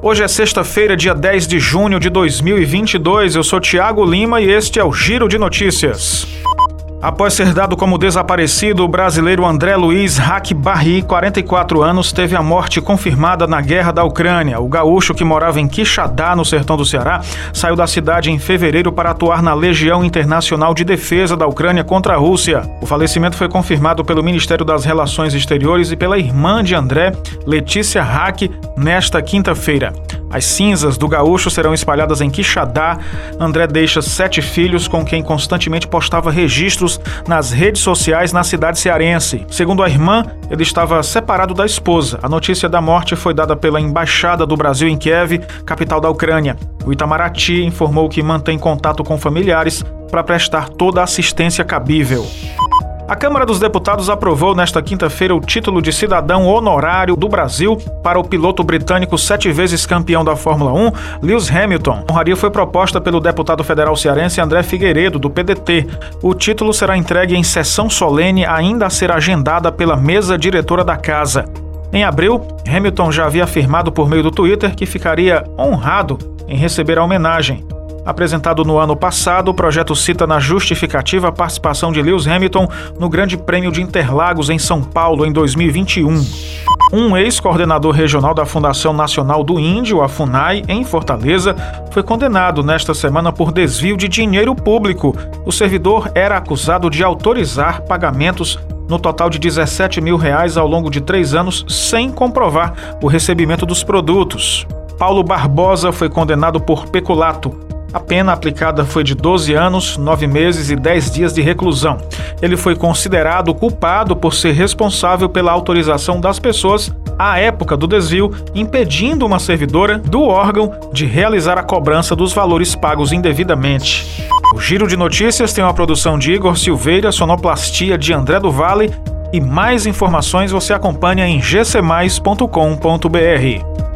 Hoje é sexta-feira, dia 10 de junho de 2022. Eu sou Tiago Lima e este é o Giro de Notícias. Após ser dado como desaparecido, o brasileiro André Luiz Hack Barry, 44 anos, teve a morte confirmada na guerra da Ucrânia. O gaúcho, que morava em Quixadá, no sertão do Ceará, saiu da cidade em fevereiro para atuar na Legião Internacional de Defesa da Ucrânia contra a Rússia. O falecimento foi confirmado pelo Ministério das Relações Exteriores e pela irmã de André, Letícia Hack, nesta quinta-feira. As cinzas do gaúcho serão espalhadas em Quixadá. André deixa sete filhos com quem constantemente postava registros nas redes sociais na cidade cearense. Segundo a irmã, ele estava separado da esposa. A notícia da morte foi dada pela Embaixada do Brasil em Kiev, capital da Ucrânia. O Itamaraty informou que mantém contato com familiares para prestar toda a assistência cabível. A Câmara dos Deputados aprovou nesta quinta-feira o título de cidadão honorário do Brasil para o piloto britânico sete vezes campeão da Fórmula 1, Lewis Hamilton. A honraria foi proposta pelo deputado federal cearense André Figueiredo, do PDT. O título será entregue em sessão solene ainda a ser agendada pela mesa diretora da casa. Em abril, Hamilton já havia afirmado por meio do Twitter que ficaria honrado em receber a homenagem. Apresentado no ano passado, o projeto cita na justificativa a participação de Lewis Hamilton no Grande Prêmio de Interlagos em São Paulo em 2021. Um ex-coordenador regional da Fundação Nacional do Índio, a FUNAI, em Fortaleza, foi condenado nesta semana por desvio de dinheiro público. O servidor era acusado de autorizar pagamentos no total de 17 mil reais ao longo de três anos, sem comprovar o recebimento dos produtos. Paulo Barbosa foi condenado por peculato a pena aplicada foi de 12 anos, 9 meses e 10 dias de reclusão. Ele foi considerado culpado por ser responsável pela autorização das pessoas à época do desvio, impedindo uma servidora do órgão de realizar a cobrança dos valores pagos indevidamente. O Giro de Notícias tem uma produção de Igor Silveira, sonoplastia de André do Vale e mais informações você acompanha em gcmais.com.br.